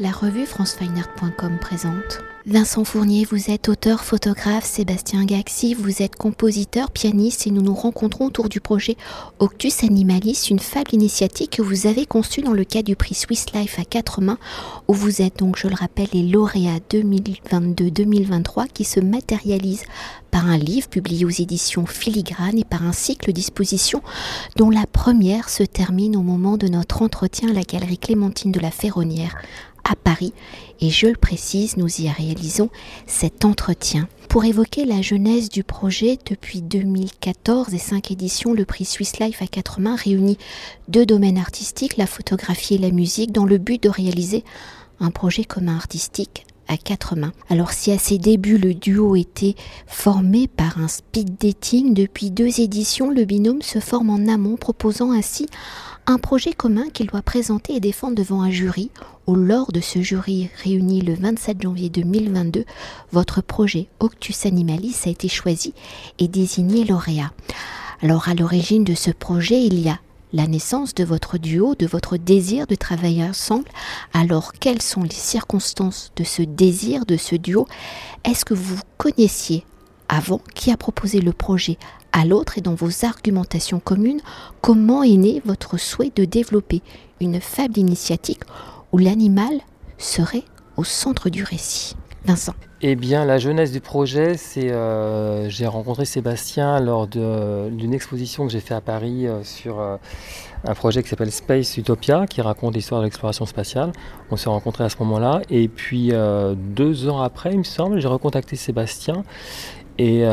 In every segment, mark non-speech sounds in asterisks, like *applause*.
La revue francefineart.com présente. Vincent Fournier, vous êtes auteur, photographe, Sébastien Gaxi, vous êtes compositeur, pianiste et nous nous rencontrons autour du projet Octus Animalis, une fable initiatique que vous avez conçue dans le cadre du prix Swiss Life à quatre mains, où vous êtes donc, je le rappelle, les lauréats 2022-2023 qui se matérialisent par un livre publié aux éditions Filigrane et par un cycle d'expositions dont la première se termine au moment de notre entretien à la galerie Clémentine de la Ferronnière à Paris et je le précise, nous y réalisons cet entretien. Pour évoquer la genèse du projet, depuis 2014 et cinq éditions, le prix Swiss Life à quatre mains réunit deux domaines artistiques, la photographie et la musique, dans le but de réaliser un projet commun artistique à quatre mains. Alors si à ses débuts le duo était formé par un speed dating, depuis deux éditions, le binôme se forme en amont, proposant ainsi un projet commun qu'il doit présenter et défendre devant un jury. Au lors de ce jury réuni le 27 janvier 2022, votre projet Octus Animalis a été choisi et désigné lauréat. Alors à l'origine de ce projet, il y a la naissance de votre duo, de votre désir de travailler ensemble. Alors, quelles sont les circonstances de ce désir, de ce duo? Est-ce que vous connaissiez avant qui a proposé le projet à l'autre et dans vos argumentations communes comment est né votre souhait de développer une fable initiatique où l'animal serait au centre du récit? Vincent. Eh bien, la jeunesse du projet, c'est euh, j'ai rencontré Sébastien lors d'une exposition que j'ai fait à Paris euh, sur euh, un projet qui s'appelle Space Utopia, qui raconte l'histoire de l'exploration spatiale. On s'est rencontrés à ce moment-là, et puis deux ans après, il me semble, j'ai recontacté Sébastien et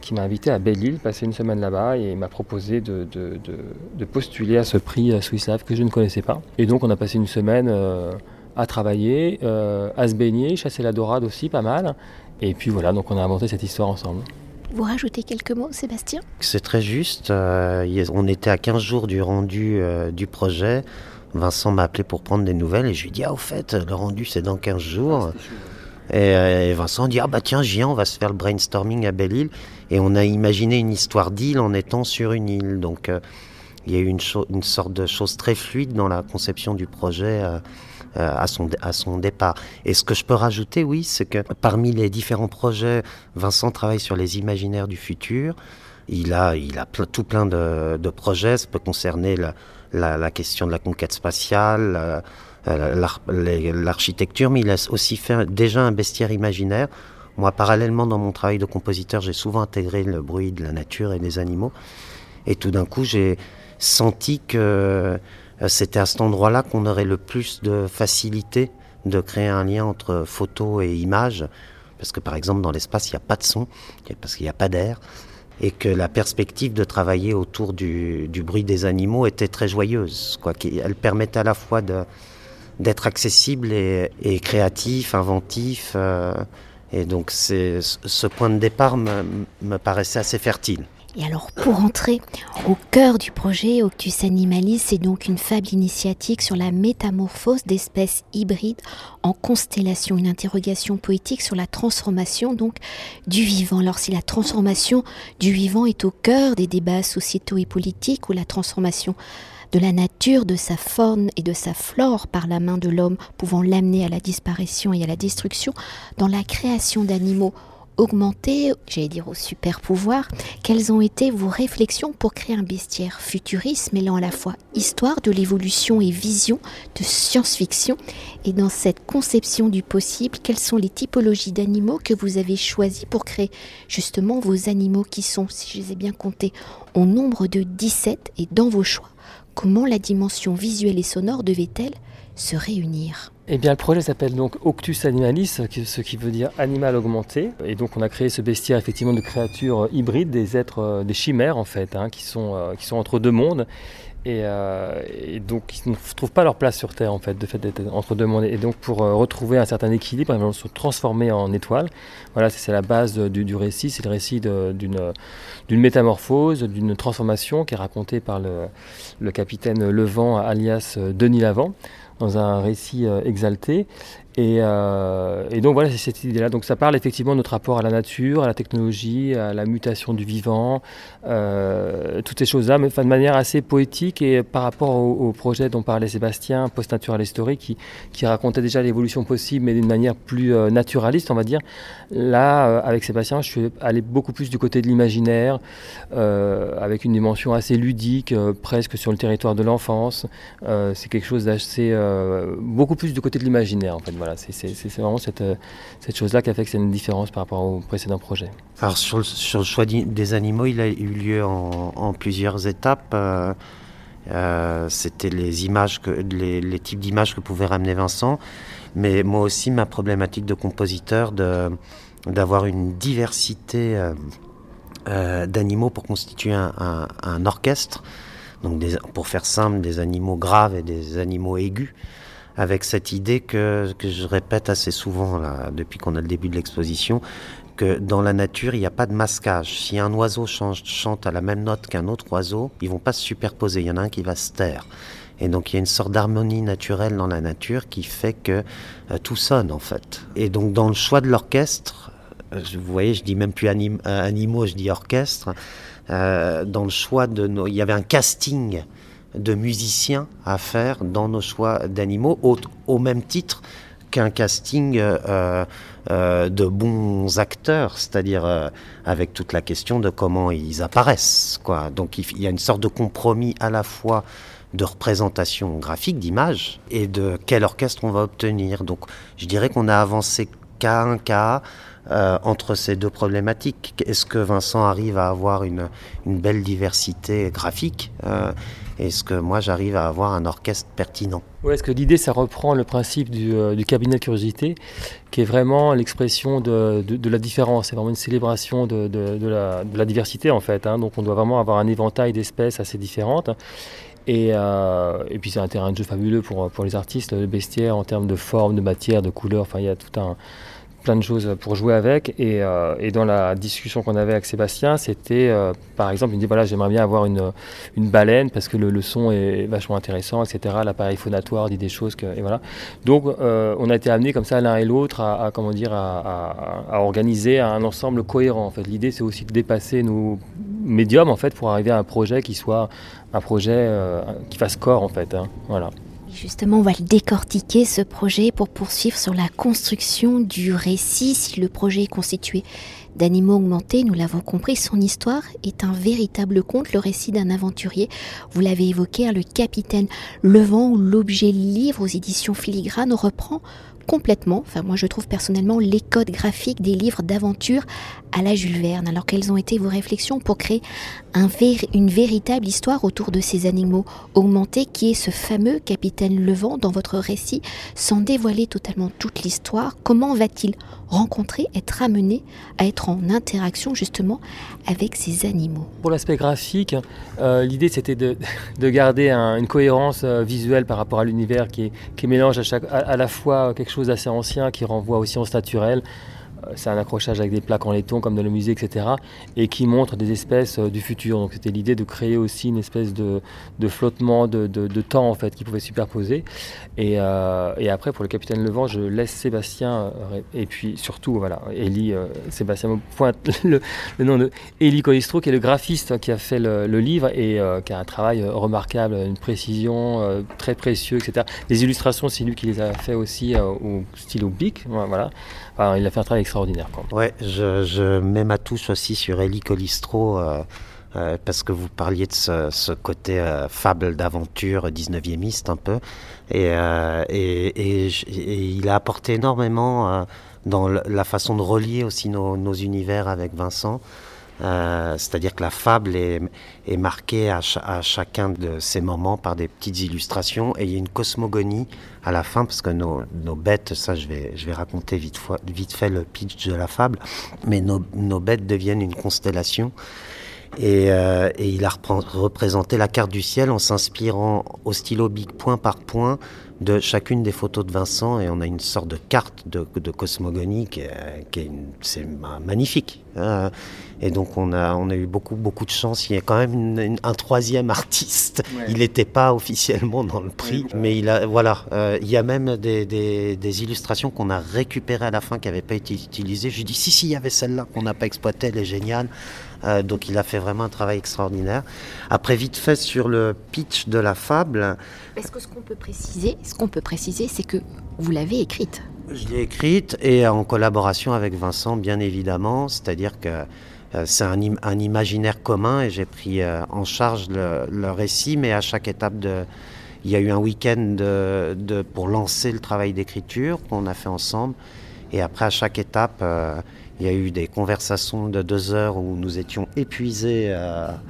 qui m'a invité à Belle-Île, passer une semaine là-bas, et m'a proposé de, de, postuler à ce prix Swiss Life que je ne connaissais pas. Et donc, on a passé une semaine à travailler, euh, à se baigner, chasser la dorade aussi, pas mal. Et puis voilà, donc on a inventé cette histoire ensemble. Vous rajoutez quelques mots, Sébastien? C'est très juste. Euh, on était à 15 jours du rendu euh, du projet. Vincent m'a appelé pour prendre des nouvelles et je lui ai dit Ah, au fait, le rendu c'est dans 15 jours. Ah, et, Vincent dit Ah, bah tiens, j'y on va se faire le brainstorming à Belle-Île. Et on a imaginé une histoire d'île en étant sur une île. Donc il y a eu une, une, sorte de chose très fluide dans la conception du projet. Euh, à, son, à son départ. Et ce que je peux rajouter, oui, c'est que parmi les différents projets, Vincent travaille sur les imaginaires du futur. Il a, il a tout plein de, projets. Ça peut concerner la, la, question de la conquête spatiale, euh, l'architecture, mais il a aussi fait déjà un bestiaire imaginaire. Moi, parallèlement, dans mon travail de compositeur, j'ai souvent intégré le bruit de la nature et des animaux. Et tout d'un coup, j'ai senti que euh, c'était à cet endroit-là qu'on aurait le plus de facilité de créer un lien entre photo et image, parce que par exemple dans l'espace il n'y a pas de son, parce qu'il n'y a pas d'air, et que la perspective de travailler autour du, bruit des animaux était très joyeuse. Quoi. Elle permettait à la fois d'être accessible et, créatif, inventif, euh, et donc ce point de départ me paraissait assez fertile. Et alors, pour entrer au cœur du projet, Octus Animalis, c'est donc une fable initiatique sur la métamorphose d'espèces hybrides en constellation, une interrogation poétique sur la transformation donc du vivant. Alors, si la transformation du vivant est au cœur des débats sociétaux et politiques, ou la transformation de la nature, de sa faune et de sa flore par la main de l'homme, pouvant l'amener à la disparition et à la destruction, dans la création d'animaux augmenter, j'allais dire au super pouvoir, quelles ont été vos réflexions pour créer un bestiaire futuriste mêlant à la fois histoire de l'évolution et vision de science-fiction? Et dans cette conception du possible, quelles sont les typologies d'animaux que vous avez choisis pour créer justement vos animaux qui sont, si je les ai bien comptés, au nombre de 17 et dans vos choix? Comment la dimension visuelle et sonore devait-elle se réunir eh bien, le projet s'appelle donc Octus Animalis, ce qui veut dire animal augmenté. Et donc, on a créé ce bestiaire effectivement de créatures hybrides, des êtres, euh, des chimères en fait, hein, euh, qui sont entre deux mondes. Euh, et, donc, ils ne trouvent pas leur place sur Terre en fait, de fait d'être entre deux mondes. Et donc, pour retrouver un certain équilibre, ils vont se transformer en étoiles. Voilà, c'est la base du, récit. C'est le récit d'une métamorphose, d'une transformation qui est racontée par le, capitaine Levent, alias Denis Lavant dans un récit euh, exalté. Et, donc voilà, c'est cette idée-là. Donc ça parle effectivement de notre rapport à la nature, à la technologie, à la mutation du vivant, toutes ces choses-là, mais de manière assez poétique et par rapport au, projet dont parlait Sébastien, Post-Natural History, qui, racontait déjà l'évolution possible, mais d'une manière plus naturaliste, on va dire. Là, avec Sébastien, je suis allé beaucoup plus du côté de l'imaginaire, avec une dimension assez ludique, presque sur le territoire de l'enfance. c'est quelque chose d'assez... beaucoup plus du côté de l'imaginaire, en fait. C'est vraiment cette, euh, cette chose-là qui a fait que c'est une différence par rapport au précédent projet. Alors sur le, choix des animaux, il a eu lieu en, plusieurs étapes. Euh, euh, c'était les types d'images que pouvait ramener Vincent, mais moi aussi ma problématique de compositeur d'avoir une diversité d'animaux pour constituer un, orchestre. Donc pour faire simple, des animaux graves et des animaux aigus avec cette idée que, je répète assez souvent depuis qu'on a le début de l'exposition, que dans la nature, il n'y a pas de masquage. Si un oiseau chante à la même note qu'un autre oiseau, ils vont pas se superposer. Il y en a un qui va se taire. Et donc il y a une sorte d'harmonie naturelle dans la nature qui fait que euh, tout sonne en fait. Et donc dans le choix de l'orchestre, euh, vous voyez, je dis même plus euh, animaux, je dis orchestre. dans le choix de nos, il y avait un casting de musiciens à faire dans nos choix d'animaux, au, même titre qu'un casting euh, euh, de bons acteurs, c'est-à-dire euh, avec toute la question de comment ils apparaissent. Quoi. Donc il, y a une sorte de compromis à la fois de représentation graphique, d'image, et de quel orchestre on va obtenir. Donc je dirais qu'on a avancé cas un cas entre ces deux problématiques. Est-ce que Vincent arrive à avoir une belle diversité graphique? Est-ce que moi j'arrive à avoir un orchestre pertinent Oui, est-ce que l'idée ça reprend le principe du, euh, cabinet de curiosité, qui est vraiment l'expression de, la différence, c'est vraiment une célébration de, la, diversité en fait. Hein. donc on doit vraiment avoir un éventail d'espèces assez différentes. Et, euh, et, puis c'est un terrain de jeu fabuleux pour, pour les artistes, le bestiaire en termes de forme, de matière, de couleur, enfin il y a tout un, plein de choses pour jouer avec. Et, euh, et dans la discussion qu'on avait avec Sébastien, c'était euh, par exemple, il me dit voilà, j'aimerais bien avoir une, une baleine parce que le, son est vachement intéressant, etc. L'appareil phonatoire dit des choses que. Et voilà. Donc euh, on a été amené comme ça l'un et l'autre à, comment dire, à, à, organiser un ensemble cohérent. En fait, l'idée c'est aussi de dépasser nos médiums en fait pour arriver à un projet qui soit un projet qui fasse corps en fait. Hein. Voilà. Justement, on va le décortiquer, ce projet, pour poursuivre sur la construction du récit. Si le projet est constitué d'animaux augmentés, nous l'avons compris, son histoire est un véritable conte, le récit d'un aventurier. Vous l'avez évoqué, hein, le capitaine Levant, où l'objet livre aux éditions Filigrane reprend complètement, enfin moi je trouve personnellement, les codes graphiques des livres d'aventure à la Jules Verne. Alors quelles ont été vos réflexions pour créer un une véritable histoire autour de ces animaux augmentés qui est ce fameux capitaine Levant dans votre récit Sans dévoiler totalement toute l'histoire, comment va-t-il rencontrer, être amené à être en interaction justement avec ces animaux? Pour l'aspect graphique, euh, l'idée c'était de, garder une cohérence euh, visuelle par rapport à l'univers qui, mélange à, chaque, à la fois quelque chose d'assez ancien qui renvoie aux sciences naturelles, c'est un accrochage avec des plaques en laiton comme dans le musée, etc. Et qui montre des espèces euh, du futur. Donc c'était l'idée de créer aussi une espèce de, flottement de, temps en fait qui pouvait superposer. Euh, et, après pour le capitaine Levent, je laisse Sébastien et puis surtout voilà Élie, Sébastien me pointe *laughs* le, nom de Élie Colistro qui est le graphiste qui a fait le, livre et qui a un travail remarquable, une précision très précieuse, etc. Les illustrations, c'est lui qui les a fait aussi au stylo bic, voilà il a fait un travail extraordinaire. Ouais, je, mets ma touche aussi sur Elie Colistro. Euh, euh, parce que vous parliez de ce, côté euh, fable d'aventure 19e un peu. Et, il a apporté énormément dans la façon de relier aussi nos univers avec Vincent. Euh, c'est-à-dire que la fable est, marquée à, chacun de ces moments par des petites illustrations. Et il y a une cosmogonie à la fin parce que nos, bêtes, ça je vais, je vais raconter vite, vite, fait le pitch de la fable, mais nos, bêtes deviennent une constellation et, euh, il a représenté la carte du ciel en s'inspirant au stylo bic point par point de chacune des photos de Vincent et on a une sorte de carte de, cosmogonie qui est, c'est magnifique. Hein. Et donc on a, on a eu beaucoup, beaucoup de chance. Il y a quand même un troisième *laughs* artiste. Il n'était pas officiellement dans le prix, mais il a, voilà, euh, il y a même des, des, illustrations qu'on a récupérées à la fin qui n'avaient pas été utilisées. Je lui dis si, si, il y avait celle-là qu'on n'a pas exploitée, elle est géniale. Euh, donc il a fait vraiment un travail extraordinaire. Après, vite fait sur le pitch de la fable. Est-ce que ce qu'on peut préciser, ce qu'on peut préciser, c'est que vous l'avez écrite. Je l'ai écrite et en collaboration avec Vincent, bien évidemment. C'est-à-dire que euh, c'est un, un, imaginaire commun et j'ai pris euh, en charge le, récit, mais à chaque étape de, il y a eu un week-end de, pour lancer le travail d'écriture qu'on a fait ensemble. Et après, à chaque étape, il y a eu des conversations de deux heures où nous étions épuisés à,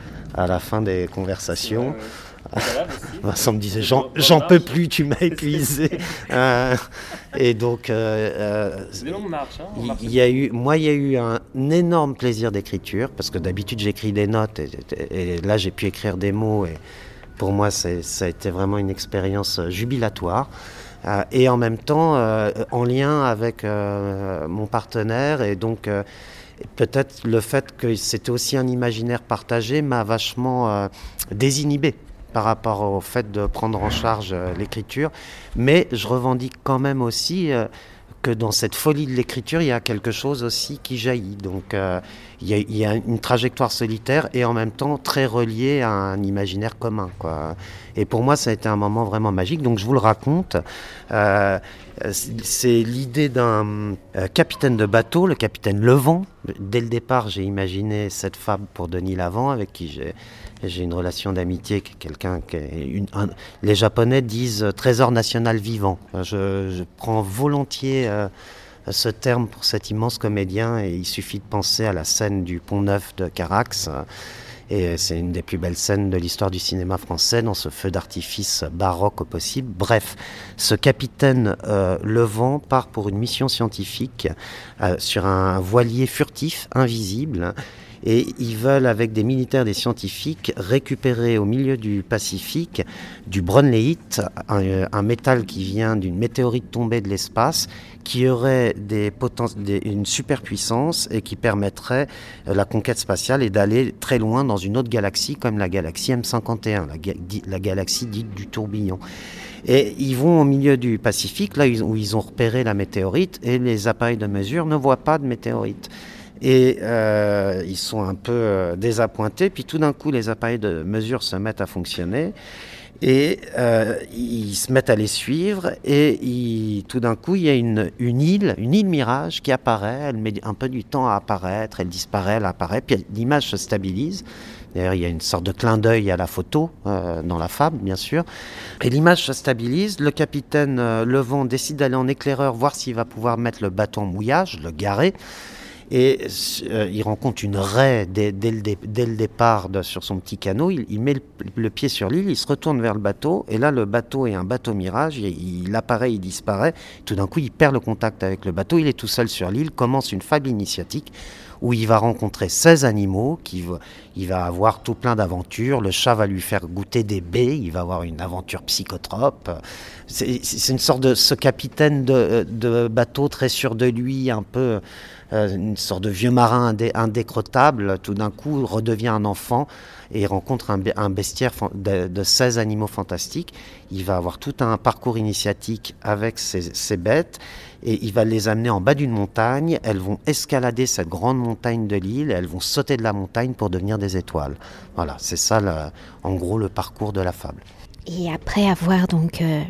la fin des conversations. *laughs* Vincent me disait j'en peux plus, tu m'as *laughs* épuisé. *laughs* Euh, et donc, euh, euh, hein, il y a eu, moi, il y a eu un énorme plaisir d'écriture parce que d'habitude j'écris des notes et, là j'ai pu écrire des mots et pour moi ça a été vraiment une expérience jubilatoire. Euh, et en même temps euh, en lien avec euh, mon partenaire et donc peut-être le fait que c'était aussi un imaginaire partagé m'a vachement désinhibé par rapport au fait de prendre en charge l'écriture, mais je revendique quand même aussi que dans cette folie de l'écriture, il y a quelque chose aussi qui jaillit. Donc il, y a, une trajectoire solitaire et en même temps très reliée à un imaginaire commun. Et pour moi, ça a été un moment vraiment magique. Donc je vous le raconte. Euh, c'est l'idée d'un euh, capitaine de bateau, le capitaine Levent. Dès le départ, j'ai imaginé cette fable pour Denis Lavant, avec qui j'ai j'ai une relation d'amitié, quelqu'un qui une, les Japonais disent trésor national vivant. Je, je prends volontiers euh, ce terme pour cet immense comédien et il suffit de penser à la scène du Pont Neuf de Carax. Et c'est une des plus belles scènes de l'histoire du cinéma français, dans ce feu d'artifice baroque au possible. Bref, ce capitaine euh, Levent part pour une mission scientifique euh, sur un voilier furtif, invisible. Et ils veulent, avec des militaires, des scientifiques, récupérer au milieu du Pacifique du bronléite, un, un métal qui vient d'une météorite tombée de l'espace qui aurait une superpuissance et qui permettrait euh, la conquête spatiale et d'aller très loin dans une autre galaxie comme la galaxie M51, la, galaxie dite du tourbillon. Et ils vont au milieu du Pacifique, là où ils ont repéré la météorite, et les appareils de mesure ne voient pas de météorite. Et euh, ils sont un peu euh, désappointés, puis tout d'un coup les appareils de mesure se mettent à fonctionner. Et euh, ils se mettent à les suivre et tout d'un coup, il y a une, île, une île mirage qui apparaît. Elle met un peu du temps à apparaître, elle disparaît, elle apparaît, puis l'image se stabilise. D'ailleurs, il y a une sorte de clin d'œil à la photo dans la fable, bien sûr. Et l'image se stabilise. Le capitaine Levent décide d'aller en éclaireur voir s'il va pouvoir mettre le en mouillage, le garer. Et euh, il rencontre une raie dès, le, départ sur son petit canot. Il, met le, pied sur l'île, il se retourne vers le bateau. Et là, le bateau est un bateau mirage. Il, apparaît, il disparaît. Tout d'un coup, il perd le contact avec le bateau. Il est tout seul sur l'île. Commence une fable initiatique où il va rencontrer 16 animaux, qui il va avoir tout plein d'aventures. Le chat va lui faire goûter des baies, il va avoir une aventure psychotrope. C'est une sorte de ce capitaine de, de, bateau très sûr de lui, un peu euh, une sorte de vieux marin indécrottable, tout d'un coup redevient un enfant et rencontre un, bestiaire de, 16 animaux fantastiques. Il va avoir tout un parcours initiatique avec ces, bêtes et il va les amener en bas d'une montagne. Elles vont escalader cette grande montagne de l'île, elles vont sauter de la montagne pour devenir des étoiles. Voilà, c'est ça en gros le parcours de la fable. Et après avoir donc euh,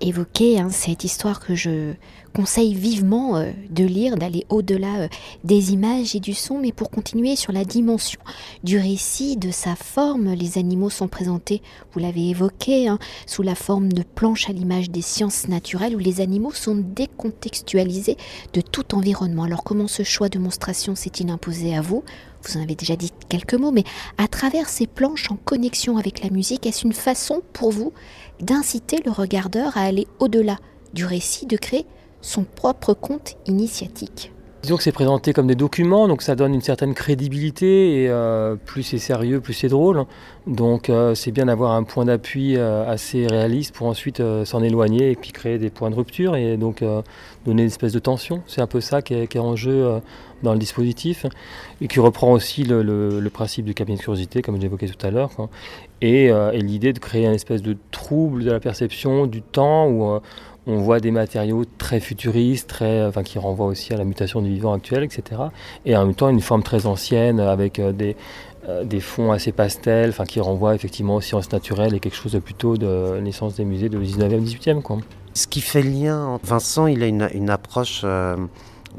évoqué hein, cette histoire que je conseille vivement euh, de lire, d'aller au-delà euh, des images et du son, mais pour continuer sur la dimension du récit, de sa forme, les animaux sont présentés, vous l'avez évoqué, hein, sous la forme de planches à l'image des sciences naturelles, où les animaux sont décontextualisés de tout environnement. Alors comment ce choix de monstration s'est-il imposé à vous? Vous en avez déjà dit quelques mots, mais à travers ces planches en connexion avec la musique, est-ce une façon pour vous d'inciter le regardeur à aller au-delà du récit, de créer son propre compte initiatique. Disons que c'est présenté comme des documents, donc ça donne une certaine crédibilité, et euh, plus c'est sérieux, plus c'est drôle. Donc euh, c'est bien d'avoir un point d'appui euh, assez réaliste pour ensuite s'en éloigner et puis créer des points de rupture et donc donner une espèce de tension. C'est un peu ça qui est, en jeu dans le dispositif et qui reprend aussi le, principe du cabinet de curiosité, comme j'évoquais tout à l'heure, et, l'idée de créer une espèce de trouble de la perception du temps où on voit des matériaux très futuristes, très, enfin, qui renvoient aussi à la mutation du vivant actuel, etc. Et en même temps, une forme très ancienne avec euh, des, euh, des fonds assez pastels, enfin, qui renvoient effectivement aux sciences naturelles et quelque chose de plutôt de naissance des musées de 19e, 18e. Quoi. Ce qui fait lien, Vincent, il a une, approche euh,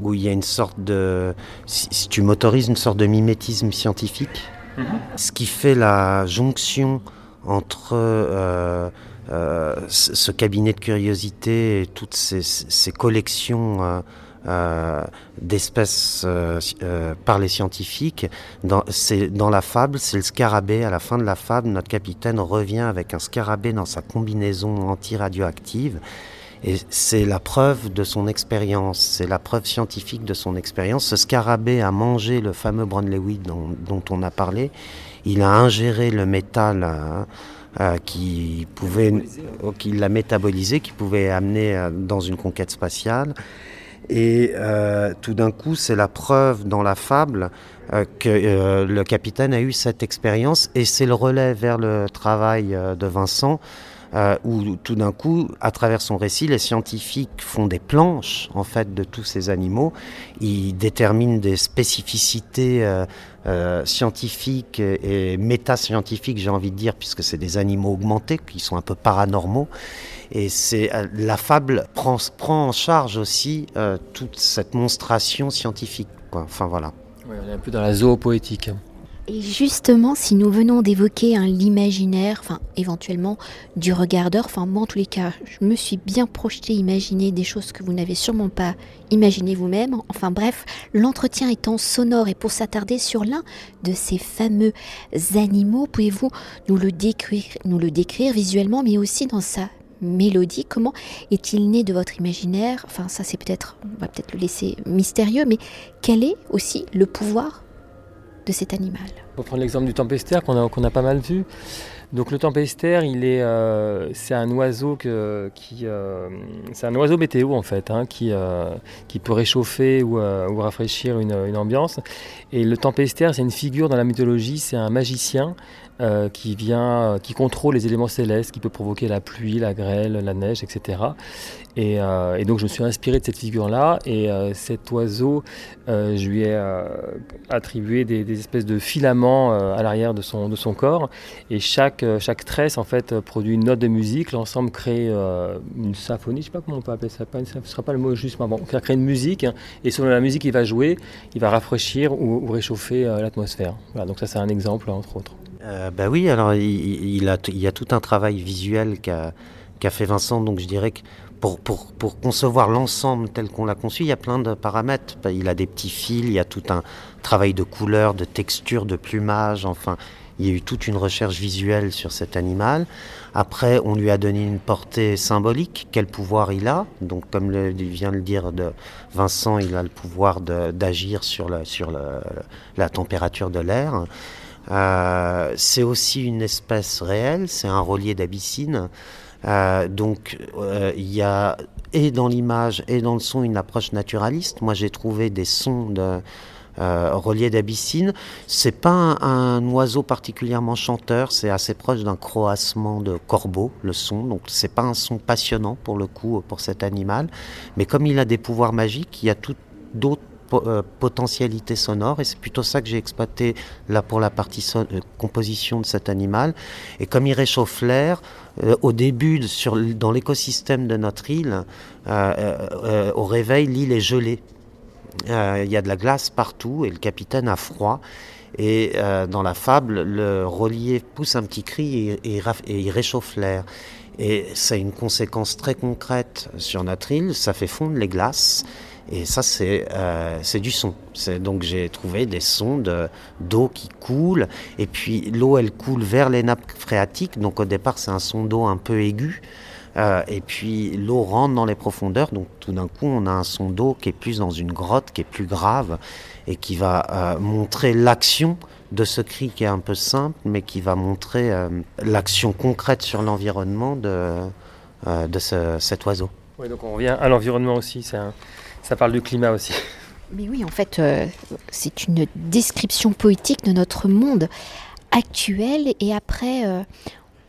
où il y a une sorte de, si, tu m'autorises, une sorte de mimétisme scientifique. Mm-hmm. Ce qui fait la jonction entre euh, ce cabinet de curiosité et toutes ces, collections euh, euh, d'espèces par les scientifiques. Dans, dans la fable, c'est le scarabée. À la fin de la fable, notre capitaine revient avec un scarabée dans sa combinaison anti-radioactive. Et c'est la preuve de son expérience, c'est la preuve scientifique de son expérience. Ce scarabée a mangé le fameux Brown-Lewis dont, dont, on a parlé. Il a ingéré le métal. Hein, euh, qui pouvait, qui l'a métabolisé, qui pouvait amener euh, dans une conquête spatiale. Et euh, tout d'un coup, c'est la preuve dans la fable que le capitaine a eu cette expérience et c'est le relais vers le travail de Vincent euh, où tout d'un coup, à travers son récit, les scientifiques font des planches en fait de tous ces animaux. Ils déterminent des spécificités euh, euh, scientifiques et, méta-scientifiques, j'ai envie de dire, puisque c'est des animaux augmentés qui sont un peu paranormaux. Et c'est la fable prend, prend en charge aussi toute cette monstration scientifique. Enfin voilà. on est un peu dans la zoopoétique. Et justement, si nous venons d'évoquer l'imaginaire, enfin éventuellement du regardeur, enfin moi en tous les cas, je me suis bien projeté, imaginer des choses que vous n'avez sûrement pas imaginées vous-même. Enfin bref, l'entretien étant sonore et pour s'attarder sur l'un de ces fameux animaux, pouvez-vous nous le décrire, nous le décrire visuellement, mais aussi dans sa mélodie? Comment est-il né de votre imaginaire? Enfin ça c'est peut-être, on va peut-être le laisser mystérieux, mais quel est aussi le pouvoir de cet animal. Pour prendre l'exemple du tempestaire qu'on a, qu'on a pas mal vu. Donc le tempestaire, il euh, c'est un oiseau qui, euh, c'est un oiseau météo en fait, hein, qui, euh, qui peut réchauffer ou, ou rafraîchir une, une, ambiance. Et le tempestaire, c'est une figure dans la mythologie, c'est un magicien euh, qui vient, euh, qui contrôle les éléments célestes, qui peut provoquer la pluie, la grêle, la neige, etc. Euh, et, donc je me suis inspiré de cette figure-là. Et cet oiseau, je lui ai attribué des, espèces de filaments à l'arrière de son, de son corps. Et chaque, chaque tresse en fait produit une note de musique. L'ensemble crée une symphonie. Je ne sais pas comment on peut appeler ça. ce ne sera pas le mot juste, mais bon, on crée une musique. Et selon la musique qu'il va jouer, il va rafraîchir ou, réchauffer l'atmosphère. Voilà, donc ça c'est un exemple entre autres. Euh, bah oui, alors il, a, il y a tout un travail visuel qu'a fait Vincent, donc je dirais que pour, concevoir l'ensemble tel qu'on l'a conçu, il y a plein de paramètres. Bah, il a des petits fils, il y a tout un travail de couleur, de texture, de plumage, enfin, il y a eu toute une recherche visuelle sur cet animal. Après, on lui a donné une portée symbolique. Quel pouvoir il a? Donc, comme vient de le dire Vincent, il a le pouvoir d'agir sur la température de l'air. Euh, c'est aussi une espèce réelle, c'est un relier d'Abyssine. Euh, donc euh, il y a et dans l'image et dans le son une approche naturaliste. Moi j'ai trouvé des sons de reliés d'Abyssine. C'est pas un, oiseau particulièrement chanteur, c'est assez proche d'un croassement de corbeau, le son. Donc c'est pas un son passionnant pour le coup pour cet animal, mais comme il a des pouvoirs magiques, il y a tout d'autres euh, potentialité sonore et c'est plutôt ça que j'ai exploité là pour la partie euh, composition de cet animal. Et comme il réchauffe l'air, euh, au début, dans l'écosystème de notre île, au réveil, l'île est gelée. Il y a de la glace partout et le capitaine a froid. Et dans la fable, le relief pousse un petit cri et, et il réchauffe l'air. Et ça a une conséquence très concrète sur notre île, ça fait fondre les glaces. Et ça, c'est euh, du son. Donc j'ai trouvé des sons d'eau qui coule. Et puis l'eau, elle coule vers les nappes phréatiques. Donc au départ, c'est un son d'eau un peu aigu. Euh, et puis l'eau rentre dans les profondeurs, donc tout d'un coup on a un son d'eau qui est plus dans une grotte, qui est plus grave et qui va euh, montrer l'action de ce cri qui est un peu simple, mais qui va montrer euh, l'action concrète sur l'environnement de, de cet oiseau. Oui, donc on revient à l'environnement aussi, ça, ça parle du climat aussi. Mais oui, en fait, c'est une description poétique de notre monde actuel et après,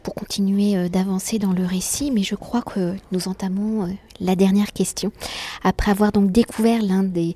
pour continuer euh, d'avancer dans le récit, mais je crois que nous entamons euh, la dernière question. Après avoir donc découvert l'un des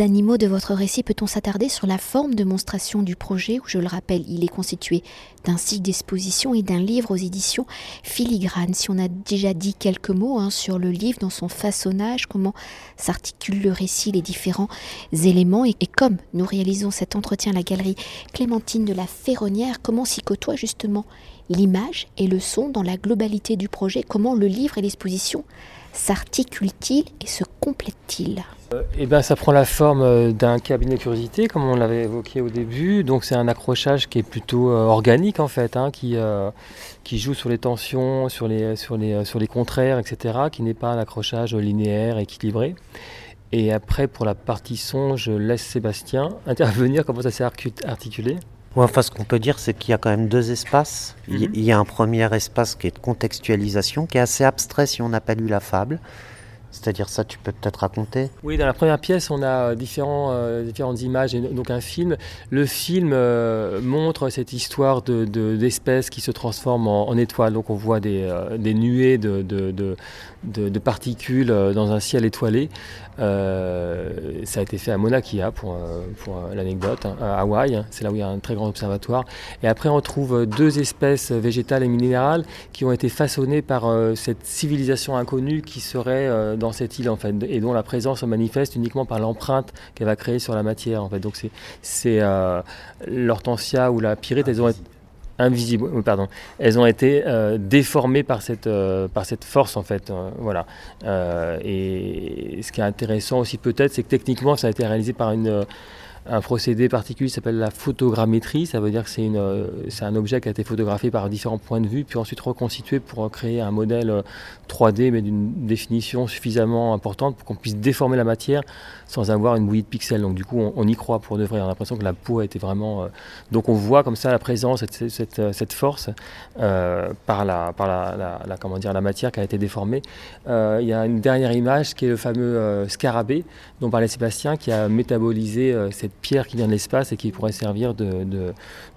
animaux de votre récit, peut-on s'attarder sur la forme de monstration du projet, où je le rappelle, il est constitué d'un cycle d'exposition et d'un livre aux éditions filigrane. Si on a déjà dit quelques mots hein, sur le livre, dans son façonnage, comment s'articule le récit, les différents éléments, et, et comme nous réalisons cet entretien à la galerie Clémentine de la Ferronnière, comment s'y côtoie justement l'image et le son dans la globalité du projet, comment le livre et l'exposition s'articulent-ils et se complètent-ils euh, eh ben, ça prend la forme euh, d'un cabinet curiosité, comme on l'avait évoqué au début. Donc, c'est un accrochage qui est plutôt euh, organique, en fait, hein, qui, qui joue sur les tensions, sur les, sur les, sur les contraires, etc., qui n'est pas un accrochage linéaire, équilibré. Et après, pour la partie son, je laisse Sébastien *laughs* intervenir, comment ça s'est articulé? Enfin, ce qu'on peut dire, c'est qu'il y a quand même deux espaces. Il y mhm. a un premier espace qui est de contextualisation, qui est assez abstrait si on n'a pas lu la fable. C'est-à-dire ça, tu peux peut-être raconter Oui, dans la première pièce, on a différents, euh, différentes images, et donc un film. Le film euh, montre cette histoire d'espèces de, qui se transforment en, étoiles. Donc on voit des, euh, des nuées de, de, particules dans un ciel étoilé. ça a été fait à Mauna Kea pour, pour l'anecdote, hein, à Hawaï. Hein. C'est là où il y a un très grand observatoire. Et après, on trouve deux espèces végétales et minérales qui ont été façonnées par cette civilisation inconnue qui serait dans cette île en fait, et dont la présence se manifeste uniquement par l'empreinte qu'elle va créer sur la matière en fait. Donc c'est euh, l'hortensia ou la pyrite, elles ont été invisibles, pardon, elles ont été euh, déformées par cette euh, par cette force en fait, voilà. et ce qui est intéressant aussi peut-être, c'est que techniquement ça a été réalisé par une un procédé particulier s'appelle la photogrammétrie. Ça veut dire que c'est, euh, c'est un objet qui a été photographié par différents points de vue, puis ensuite reconstitué pour créer un modèle 3D, euh, mais d'une définition suffisamment importante pour qu'on puisse déformer la matière sans avoir une bouillie de pixels. Donc du coup, on, y croit pour de vrai. On a l'impression que la peau a été vraiment... Euh, donc on voit comme ça la présence, cette, cette, cette force par, la, par la, comment dire, la matière qui a été déformée. Il y a une dernière image qui est le fameux scarabée dont parlait Sébastien, qui a métabolisé cette pierre qui vient de l'espace et qui pourrait servir de,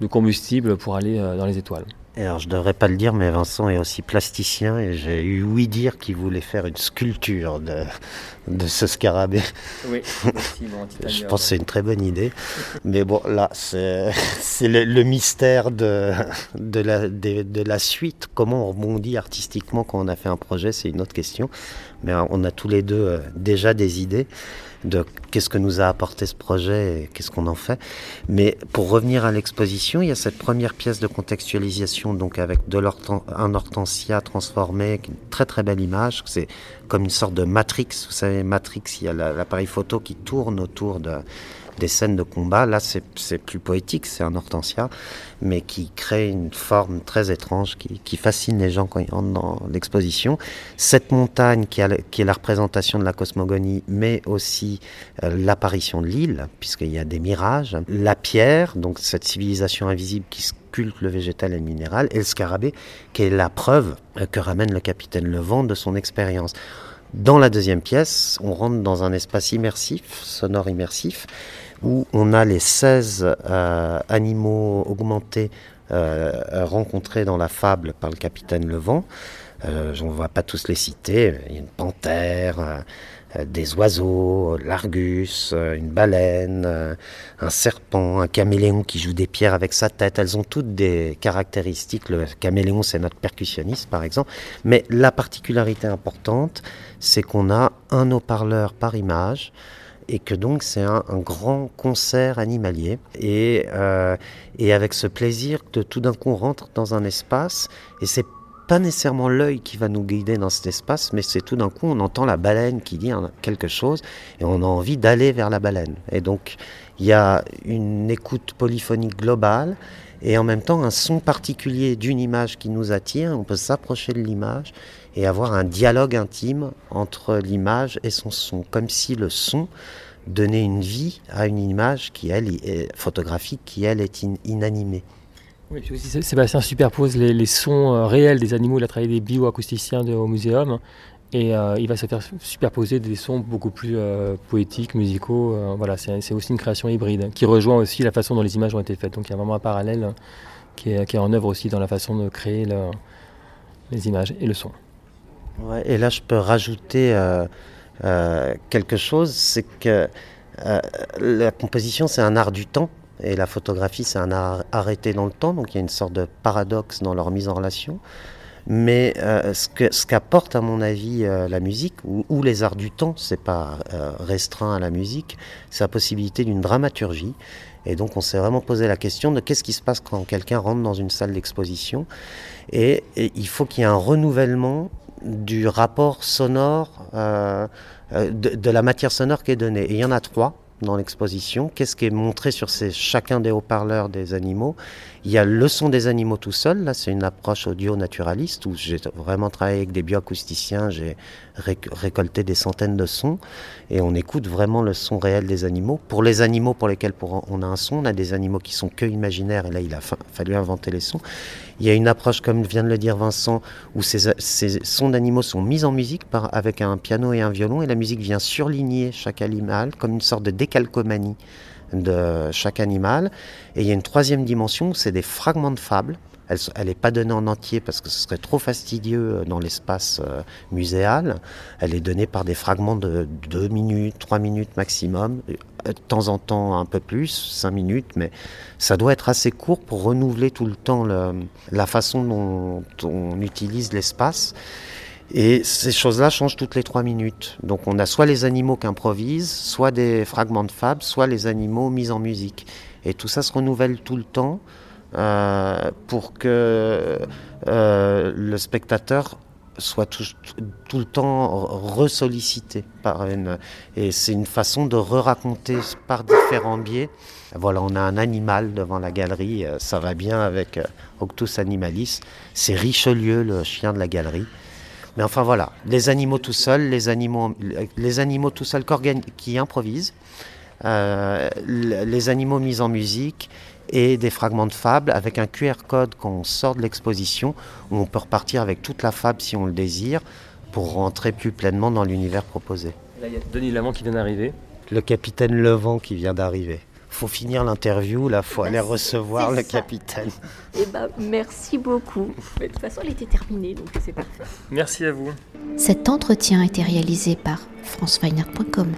combustible pour aller euh, dans les étoiles. alors, je ne devrais pas le dire, mais Vincent est aussi plasticien et j'ai eu oui dire qu'il voulait faire une sculpture de, de ce scarabée. Oui, je pense que c'est une très bonne idée. Mais bon, là, c'est le, mystère de, de, la, de, la suite. Comment on rebondit artistiquement quand on a fait un projet, c'est une autre question. Mais on a tous les deux euh, déjà des idées de qu'est-ce que nous a apporté ce projet et qu'est-ce qu'on en fait. Mais pour revenir à l'exposition, il y a cette première pièce de contextualisation, donc avec un hortensia transformé, une très très belle image. C'est comme une sorte de Matrix. Vous savez, Matrix, il y a l'appareil photo qui tourne autour de des scènes de combat. Là, c'est plus poétique, c'est un hortensia, mais qui crée une forme très étrange qui, fascine les gens quand ils entrent dans l'exposition. Cette montagne qui, est la représentation de la cosmogonie, mais aussi euh, l'apparition de l'île, puisqu'il y a des mirages. La pierre, donc cette civilisation invisible qui sculpte le végétal et le minéral, et le scarabée, qui est la preuve euh, que ramène le capitaine Levent de son expérience. Dans la deuxième pièce, on rentre dans un espace immersif, sonore immersif, où on a les 16 euh, animaux augmentés euh, rencontrés dans la fable par le capitaine Levent. Euh, on ne va pas tous les citer. Il y a une panthère, des oiseaux, l'argus, une baleine, un serpent, un caméléon qui joue des pierres avec sa tête. Elles ont toutes des caractéristiques. Le caméléon, c'est notre percussionniste, par exemple. Mais la particularité importante, c'est qu'on a un haut-parleur par image et que donc c'est un, grand concert animalier. Et, euh, et avec ce plaisir de tout d'un coup on rentre dans un espace et c'est pas nécessairement l'œil qui va nous guider dans cet espace, mais c'est tout d'un coup on entend la baleine qui dit quelque chose et on a envie d'aller vers la baleine. Et donc il y a une écoute polyphonique globale et en même temps un son particulier d'une image qui nous attire. On peut s'approcher de l'image et avoir un dialogue intime entre l'image et son son, comme si le son donnait une vie à une image qui, elle, est photographique, qui, elle, est inanimée. Sébastien superpose les, sons euh, réels des animaux. Il a travaillé des bioacousticiens au muséum et euh, il va se faire superposer des sons beaucoup plus euh, poétiques, musicaux. voilà, c'est aussi une création hybride qui rejoint aussi la façon dont les images ont été faites. Donc il y a vraiment un parallèle qui est, en œuvre aussi dans la façon de créer les images et le son. Et là, je peux rajouter quelque chose, c'est que la composition, c'est un art du temps. Et la photographie, c'est un art arrêté dans le temps, donc il y a une sorte de paradoxe dans leur mise en relation. Mais euh, ce qu'apporte, à mon avis, euh, la musique, ou, les arts du temps, c'est pas euh, restreint à la musique, c'est la possibilité d'une dramaturgie. Et donc, on s'est vraiment posé la question de qu'est-ce qui se passe quand quelqu'un rentre dans une salle d'exposition. Et, il faut qu'il y ait un renouvellement du rapport sonore, de, de, la matière sonore qui est donnée. Et il y en a trois dans l'exposition. Qu'est-ce qui est montré sur chacun des haut-parleurs des animaux? Il y a le son des animaux tout seul. Là, c'est une approche audio-naturaliste où j'ai vraiment travaillé avec des bioacousticiens. J'ai récolté des centaines de sons et on écoute vraiment le son réel des animaux. Pour les animaux pour lesquels on a un son, on a des animaux qui sont que imaginaires et là, il a fallu inventer les sons. Il y a une approche, comme vient de le dire Vincent, où ces, sons d'animaux sont mis en musique avec un piano et un violon, et la musique vient surligner chaque animal comme une sorte de décalcomanie de chaque animal. Et il y a une troisième dimension, c'est des fragments de fables elle n'est pas donnée en entier parce que ce serait trop fastidieux euh, dans l'espace euh, muséal. Elle est donnée par des fragments de 2 minutes, 3 minutes maximum, euh, de temps en temps un peu plus, 5 minutes, mais ça doit être assez court pour renouveler tout le temps la façon dont on utilise l'espace. Et ces choses-là changent toutes les 3 minutes. Donc on a soit les animaux qui improvisent, soit des fragments de fable, soit les animaux mis en musique. Et tout ça se renouvelle tout le temps. Euh, pour que euh, le spectateur soit tout, le temps ressollicité par une et c'est une façon de re-raconter par différents biais. Voilà, on a un animal devant la galerie, euh, ça va bien avec Octus Animalis. C'est Richelieu, le chien de la galerie. Mais enfin voilà, les animaux tout seuls, les animaux, les animaux tout seuls qui improvisent, les animaux mis en musique et des fragments de fable avec un QR code quand on sort de l'exposition où on peut repartir avec toute la fable si on le désire pour rentrer plus pleinement dans l'univers proposé. Là, il y a Denis Lamont qui vient d'arriver. Le capitaine Levent qui vient d'arriver. Faut finir l'interview, là, faut aller recevoir le capitaine. Eh ben, merci beaucoup. De toute façon, elle était terminée, donc c'est parfait. Merci à vous. Cet entretien a été réalisé par franceweiner.com.